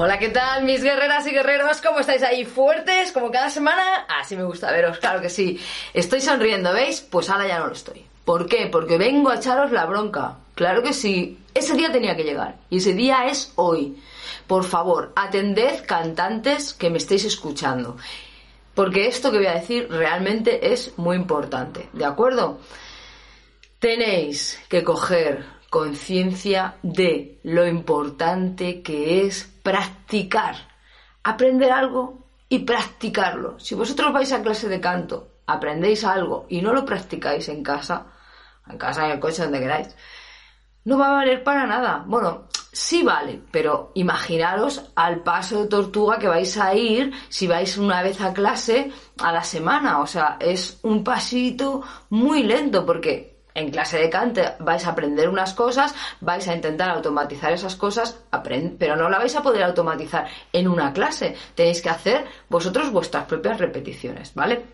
Hola, ¿qué tal mis guerreras y guerreros? ¿Cómo estáis ahí? ¿Fuertes como cada semana? Así me gusta veros, claro que sí. Estoy sonriendo, ¿veis? Pues ahora ya no lo estoy. ¿Por qué? Porque vengo a echaros la bronca. Claro que sí. Ese día tenía que llegar. Y ese día es hoy. Por favor, atended cantantes que me estéis escuchando. Porque esto que voy a decir realmente es muy importante. ¿De acuerdo? Tenéis que coger conciencia de lo importante que es practicar. Aprender algo y practicarlo. Si vosotros vais a clase de canto, aprendéis algo y no lo practicáis en casa, en casa, en el coche, donde queráis, no va a valer para nada. Bueno, sí vale, pero imaginaros al paso de tortuga que vais a ir si vais una vez a clase a la semana. O sea, es un pasito muy lento porque en clase de cante vais a aprender unas cosas, vais a intentar automatizar esas cosas, pero no la vais a poder automatizar en una clase. Tenéis que hacer vosotros vuestras propias repeticiones, ¿vale?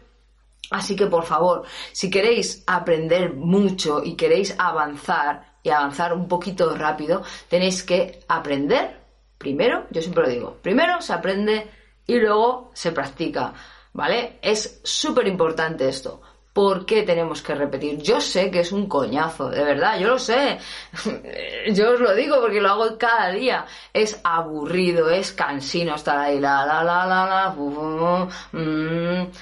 Así que por favor, si queréis aprender mucho y queréis avanzar y avanzar un poquito rápido, tenéis que aprender primero, yo siempre lo digo, primero se aprende y luego se practica, ¿vale? Es súper importante esto. ¿Por qué tenemos que repetir? Yo sé que es un coñazo, de verdad, yo lo sé. yo os lo digo porque lo hago cada día. Es aburrido, es cansino estar ahí, la, la, la, la, la, mm.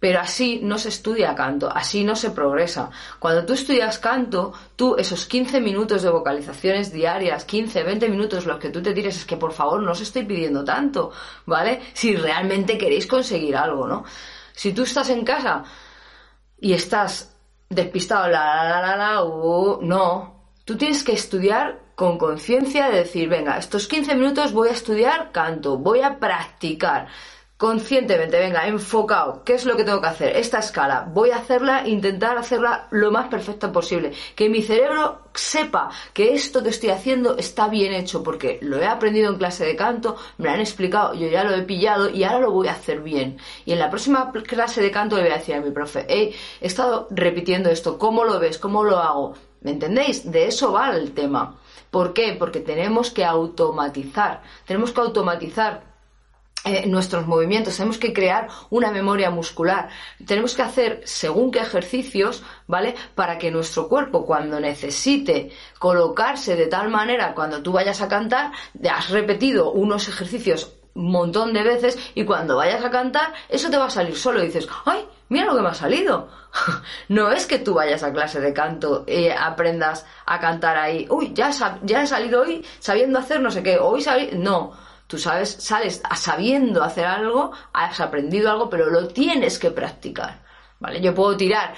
Pero así no se estudia canto, así no se progresa. Cuando tú estudias canto, tú esos 15 minutos de vocalizaciones diarias, 15, 20 minutos, lo que tú te tires es que por favor no os estoy pidiendo tanto, ¿vale? Si realmente queréis conseguir algo, ¿no? Si tú estás en casa y estás despistado, la, la, la, la, uh, no. Tú tienes que estudiar con conciencia de decir, venga, estos 15 minutos voy a estudiar canto, voy a practicar conscientemente, venga, enfocado, ¿qué es lo que tengo que hacer? Esta escala, voy a hacerla, intentar hacerla lo más perfecta posible, que mi cerebro sepa que esto que estoy haciendo está bien hecho, porque lo he aprendido en clase de canto, me lo han explicado, yo ya lo he pillado y ahora lo voy a hacer bien. Y en la próxima clase de canto le voy a decir a mi profe, he estado repitiendo esto, ¿cómo lo ves? ¿Cómo lo hago? ¿Me entendéis? De eso va el tema. ¿Por qué? Porque tenemos que automatizar, tenemos que automatizar eh, nuestros movimientos, tenemos que crear una memoria muscular, tenemos que hacer según qué ejercicios, ¿vale? Para que nuestro cuerpo cuando necesite colocarse de tal manera, cuando tú vayas a cantar, has repetido unos ejercicios un montón de veces y cuando vayas a cantar, eso te va a salir solo dices, ¡ay! Mira lo que me ha salido. no es que tú vayas a clase de canto y aprendas a cantar ahí, uy, ya, ya he salido hoy sabiendo hacer no sé qué, hoy salí. No, Tú sabes, sales sabiendo hacer algo, has aprendido algo, pero lo tienes que practicar. ¿Vale? Yo puedo tirar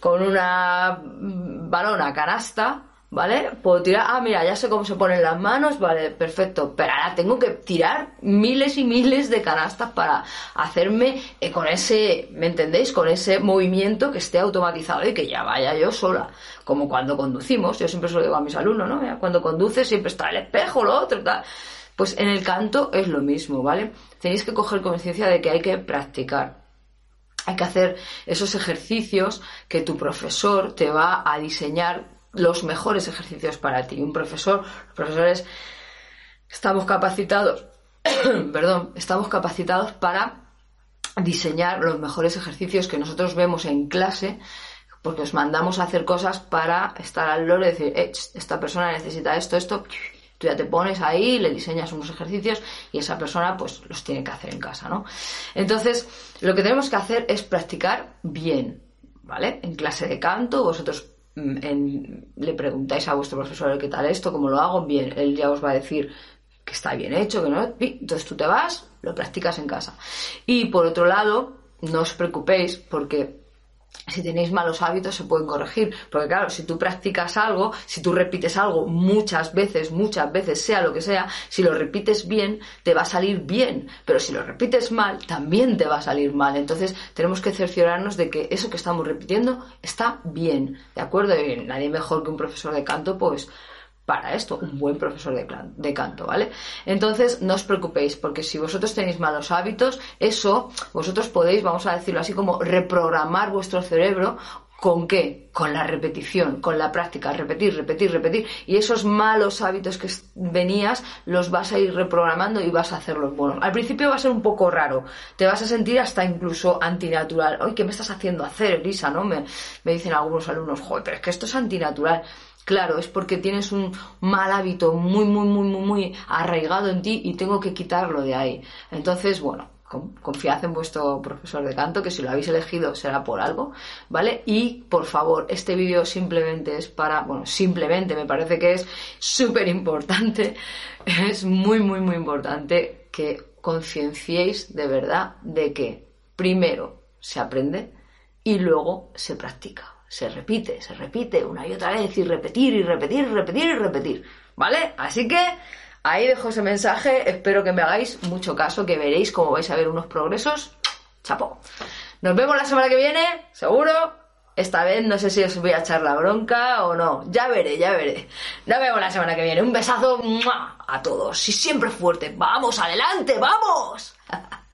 con una balona canasta, ¿vale? Puedo tirar, ah, mira, ya sé cómo se ponen las manos, vale, perfecto, pero ahora tengo que tirar miles y miles de canastas para hacerme eh, con ese, ¿me entendéis? Con ese movimiento que esté automatizado y que ya vaya yo sola. Como cuando conducimos, yo siempre se lo digo a mis alumnos, ¿no? Cuando conduces siempre está el espejo, lo otro, tal. Pues en el canto es lo mismo, ¿vale? Tenéis que coger conciencia de que hay que practicar. Hay que hacer esos ejercicios que tu profesor te va a diseñar los mejores ejercicios para ti. Un profesor, los profesores estamos capacitados, perdón, estamos capacitados para diseñar los mejores ejercicios que nosotros vemos en clase porque os mandamos a hacer cosas para estar al loro y decir, eh, esta persona necesita esto, esto, Tú ya te pones ahí, le diseñas unos ejercicios y esa persona pues los tiene que hacer en casa, ¿no? Entonces, lo que tenemos que hacer es practicar bien, ¿vale? En clase de canto, vosotros mm, le preguntáis a vuestro profesor qué tal esto, cómo lo hago, bien, él ya os va a decir que está bien hecho, que no, entonces tú te vas, lo practicas en casa. Y por otro lado, no os preocupéis porque si tenéis malos hábitos se pueden corregir. Porque claro, si tú practicas algo, si tú repites algo muchas veces, muchas veces, sea lo que sea, si lo repites bien, te va a salir bien. Pero si lo repites mal, también te va a salir mal. Entonces tenemos que cerciorarnos de que eso que estamos repitiendo está bien. ¿De acuerdo? Y nadie mejor que un profesor de canto, pues para esto, un buen profesor de, de, canto, ¿vale? Entonces, no os preocupéis, porque si vosotros tenéis malos hábitos, eso, vosotros podéis, vamos a decirlo así, como reprogramar vuestro cerebro ¿Con qué? Con la repetición, con la práctica, repetir, repetir, repetir. Y esos malos hábitos que venías los vas a ir reprogramando y vas a hacerlos buenos. Al principio va a ser un poco raro, te vas a sentir hasta incluso antinatural. Oye, ¿qué me estás haciendo hacer, Elisa? ¿No? Me, me dicen algunos alumnos, joder, pero es que esto es antinatural. Claro, es porque tienes un mal hábito muy, muy, muy, muy, muy arraigado en ti y tengo que quitarlo de ahí. Entonces, bueno, confiad en vuestro profesor de canto, que si lo habéis elegido será por algo, ¿vale? Y por favor, este vídeo simplemente es para, bueno, simplemente me parece que es súper importante, es muy, muy, muy importante que concienciéis de verdad de que primero se aprende y luego se practica se repite, se repite una y otra vez y repetir y repetir y repetir y repetir. ¿Vale? Así que ahí dejo ese mensaje, espero que me hagáis mucho caso, que veréis cómo vais a ver unos progresos. Chapo. Nos vemos la semana que viene, seguro. Esta vez no sé si os voy a echar la bronca o no. Ya veré, ya veré. Nos vemos la semana que viene. Un besazo a todos y siempre fuerte. ¡Vamos, adelante, vamos!